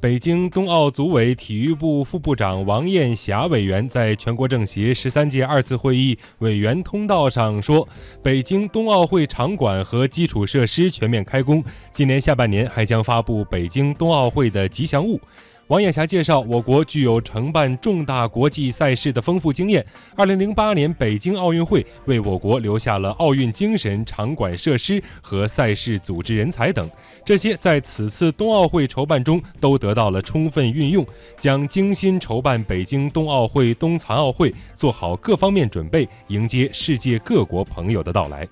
北京冬奥组委体育部副部长王艳霞委员在全国政协十三届二次会议委员通道上说，北京冬奥会场馆和基础设施全面开工，今年下半年还将发布北京冬奥会的吉祥物。王艳霞介绍，我国具有承办重大国际赛事的丰富经验。二零零八年北京奥运会为我国留下了奥运精神、场馆设施和赛事组织人才等，这些在此次冬奥会筹办中都得到了充分运用，将精心筹办北京冬奥会、冬残奥会，做好各方面准备，迎接世界各国朋友的到来。